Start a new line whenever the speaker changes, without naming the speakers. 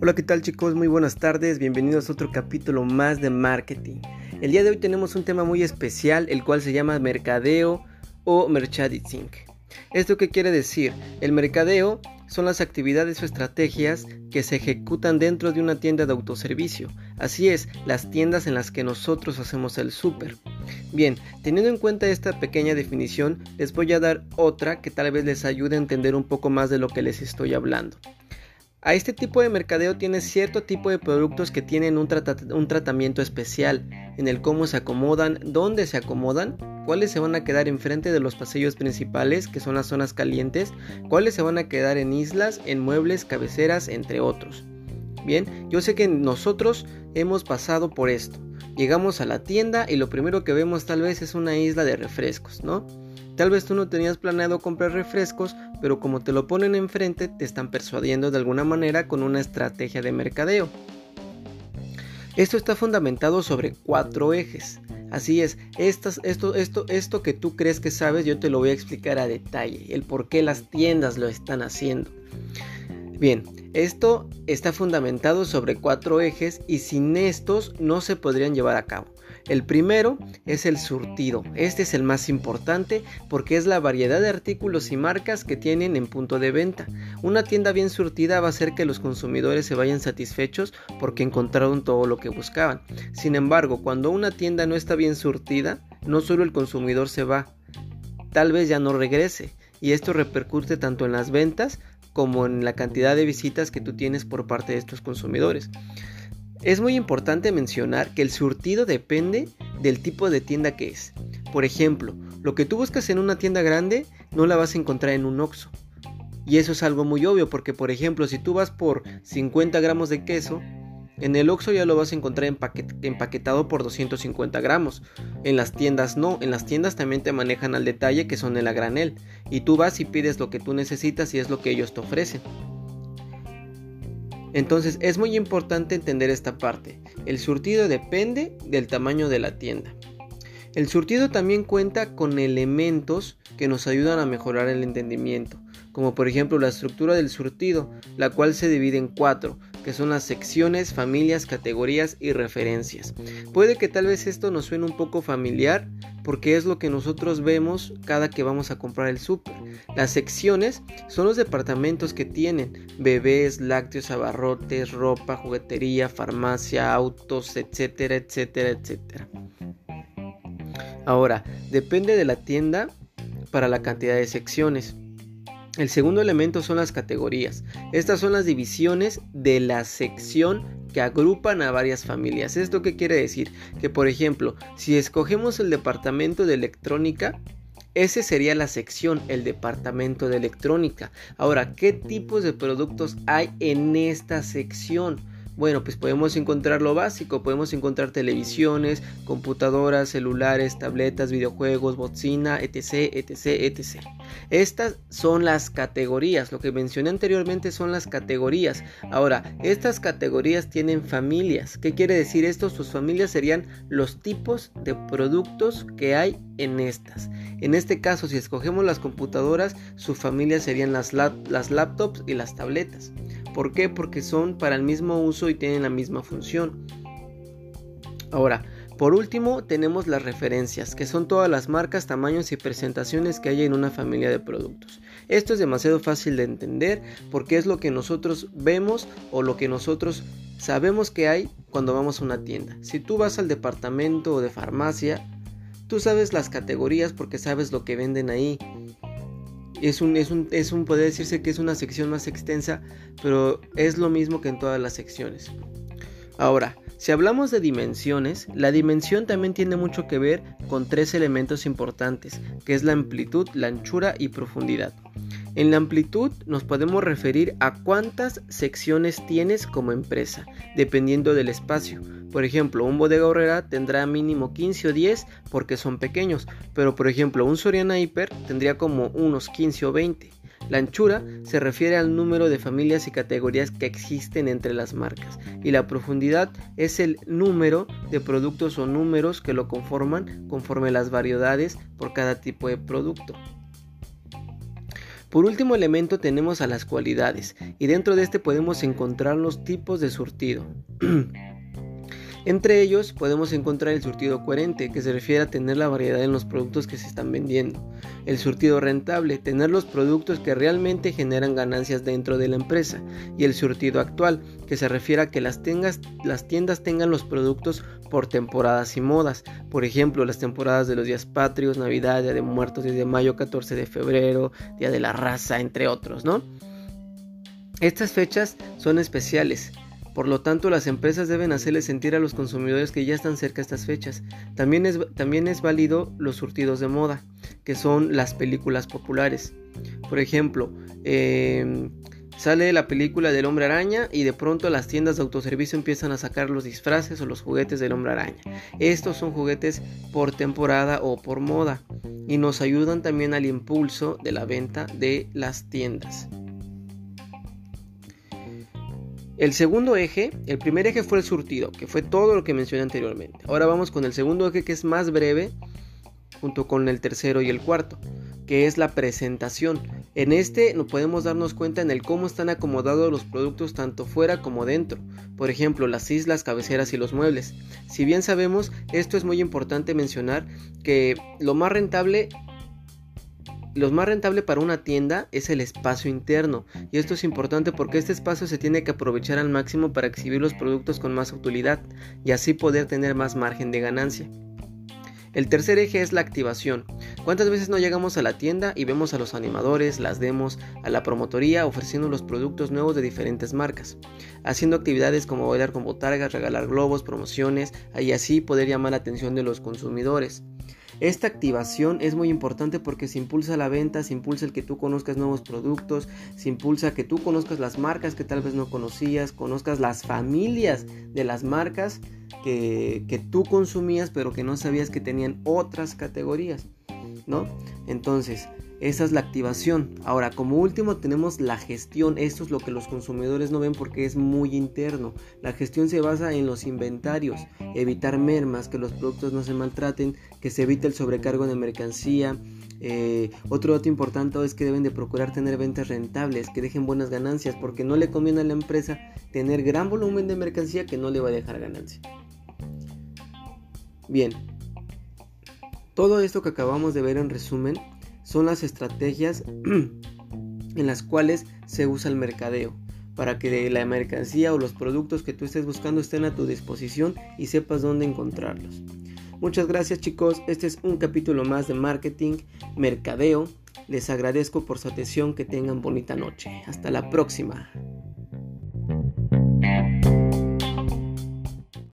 Hola, ¿qué tal chicos? Muy buenas tardes, bienvenidos a otro capítulo más de marketing. El día de hoy tenemos un tema muy especial, el cual se llama mercadeo o merchandising. ¿Esto qué quiere decir? El mercadeo son las actividades o estrategias que se ejecutan dentro de una tienda de autoservicio. Así es, las tiendas en las que nosotros hacemos el súper. Bien, teniendo en cuenta esta pequeña definición, les voy a dar otra que tal vez les ayude a entender un poco más de lo que les estoy hablando. A este tipo de mercadeo tiene cierto tipo de productos que tienen un, tratamiento especial en el cómo se acomodan, dónde se acomodan, cuáles se van a quedar enfrente de los pasillos principales, que son las zonas calientes, cuáles se van a quedar en islas, en muebles, cabeceras, entre otros. Bien, yo sé que nosotros hemos pasado por esto. Llegamos a la tienda y lo primero que vemos tal vez es una isla de refrescos, ¿no? Tal vez tú no tenías planeado comprar refrescos, pero como te lo ponen enfrente, te están persuadiendo de alguna manera con una estrategia de mercadeo. Esto está fundamentado sobre cuatro ejes. Así es, esto, esto, esto que tú crees que sabes, yo te lo voy a explicar a detalle, el por qué las tiendas lo están haciendo. Bien, esto está fundamentado sobre cuatro ejes y sin estos no se podrían llevar a cabo. El primero es el surtido. Este es el más importante porque es la variedad de artículos y marcas que tienen en punto de venta. Una tienda bien surtida va a hacer que los consumidores se vayan satisfechos porque encontraron todo lo que buscaban. Sin embargo, cuando una tienda no está bien surtida, no solo el consumidor se va, tal vez ya no regrese. Y esto repercute tanto en las ventas como en la cantidad de visitas que tú tienes por parte de estos consumidores. Es muy importante mencionar que el surtido depende del tipo de tienda que es. Por ejemplo, lo que tú buscas en una tienda grande no la vas a encontrar en un Oxxo. Y eso es algo muy obvio porque, por ejemplo, si tú vas por 50 gramos de queso, en el Oxxo ya lo vas a encontrar empaquetado por 250 gramos. En las tiendas no, en las tiendas también te manejan al detalle que son el a granel. Y tú vas y pides lo que tú necesitas y es lo que ellos te ofrecen. Entonces es muy importante entender esta parte. El surtido depende del tamaño de la tienda. El surtido también cuenta con elementos que nos ayudan a mejorar el entendimiento, como por ejemplo la estructura del surtido, la cual se divide en cuatro, que son las secciones, familias, categorías y referencias. Puede que tal vez esto nos suene un poco familiar, porque es lo que nosotros vemos cada que vamos a comprar el súper. Las secciones son los departamentos que tienen bebés, lácteos, abarrotes, ropa, juguetería, farmacia, autos, etcétera, etcétera, etcétera. Ahora, depende de la tienda para la cantidad de secciones. El segundo elemento son las categorías. Estas son las divisiones de la sección que agrupan a varias familias. ¿Esto qué quiere decir? Que por ejemplo, si escogemos el departamento de electrónica, ese sería la sección, el departamento de electrónica. Ahora, ¿qué tipos de productos hay en esta sección? Bueno, pues podemos encontrar lo básico, podemos encontrar televisiones, computadoras, celulares, tabletas, videojuegos, bocina, etc, etc, etc. Estas son las categorías, lo que mencioné anteriormente son las categorías. Ahora, estas categorías tienen familias. ¿Qué quiere decir esto? Sus familias serían los tipos de productos que hay en estas. En este caso, si escogemos las computadoras, su familia serían las, las laptops y las tabletas. ¿Por qué? Porque son para el mismo uso y tienen la misma función. Ahora, por último tenemos las referencias, que son todas las marcas, tamaños y presentaciones que hay en una familia de productos. Esto es demasiado fácil de entender porque es lo que nosotros vemos o lo que nosotros sabemos que hay cuando vamos a una tienda. Si tú vas al departamento de farmacia, tú sabes las categorías porque sabes lo que venden ahí es un, es un, es un, puede decirse que es una sección más extensa, pero es lo mismo que en todas las secciones. Ahora, si hablamos de dimensiones, la dimensión también tiene mucho que ver con tres elementos importantes, que es la amplitud, la anchura y profundidad. En la amplitud nos podemos referir a cuántas secciones tienes como empresa, dependiendo del espacio. Por ejemplo, un bodega horrera tendrá mínimo 15 o 10 porque son pequeños, pero por ejemplo un Soriana Hiper tendría como unos 15 o 20. La anchura se refiere al número de familias y categorías que existen entre las marcas y la profundidad es el número de productos o números que lo conforman conforme las variedades por cada tipo de producto. Por último elemento tenemos a las cualidades y dentro de este podemos encontrar los tipos de surtido. Entre ellos podemos encontrar el surtido coherente, que se refiere a tener la variedad en los productos que se están vendiendo. El surtido rentable, tener los productos que realmente generan ganancias dentro de la empresa. Y el surtido actual, que se refiere a que las, tiendas tengan los productos por temporadas y modas. Por ejemplo, las temporadas de los días patrios, Navidad, Día de Muertos, desde mayo, 14 de febrero, Día de la Raza, entre otros, ¿no? Estas fechas son especiales por lo tanto, las empresas deben hacerle sentir a los consumidores que ya están cerca estas fechas. También es, también es válido los surtidos de moda, que son las películas populares. Por ejemplo, em, sale la película del hombre araña y de pronto las tiendas de autoservicio empiezan a sacar los disfraces o los juguetes del hombre araña. Estos son juguetes por temporada o por moda y nos ayudan también al impulso de la venta de las tiendas. El segundo eje, el primer eje fue el surtido, que fue todo lo que mencioné anteriormente. Ahora vamos con el segundo eje que es más breve, junto con el tercero y el cuarto, que es la presentación. En este nos podemos darnos cuenta en el cómo están acomodados los productos tanto fuera como dentro. Por ejemplo, las islas, cabeceras y los muebles. Si bien sabemos, esto es muy importante mencionar que lo más rentable lo más rentable para una tienda es el espacio interno, y esto es importante porque este espacio se tiene que aprovechar al máximo para exhibir los productos con más utilidad y así poder tener más margen de ganancia. El tercer eje es la activación. ¿Cuántas veces no llegamos a la tienda y vemos a los animadores, las demos, a la promotoría ofreciendo los productos nuevos de diferentes marcas? Haciendo actividades como bailar con botargas, regalar globos, promociones y así poder llamar la atención de los consumidores. Esta activación es muy importante porque se impulsa la venta, se impulsa el que tú conozcas nuevos productos, se impulsa que tú conozcas las marcas que tal vez no conocías, conozcas las familias de las marcas que, que tú consumías pero que no sabías que tenían otras categorías, ¿no? Entonces, esa es la activación. Ahora, como último tenemos la gestión. Esto es lo que los consumidores no ven porque es muy interno. La gestión se basa en los inventarios, evitar mermas, que los productos no se maltraten, que se evite el sobrecargo de mercancía. Eh, otro dato importante es que deben de procurar tener ventas rentables, que dejen buenas ganancias, porque no le conviene a la empresa tener gran volumen de mercancía que no le va a dejar ganancia. Bien, todo esto que acabamos de ver en resumen son las estrategias en las cuales se usa el mercadeo para que la mercancía o los productos que tú estés buscando estén a tu disposición y sepas dónde encontrarlos. Muchas gracias chicos, este es un capítulo más de marketing, mercadeo. Les agradezco por su atención, que tengan bonita noche. Hasta la próxima.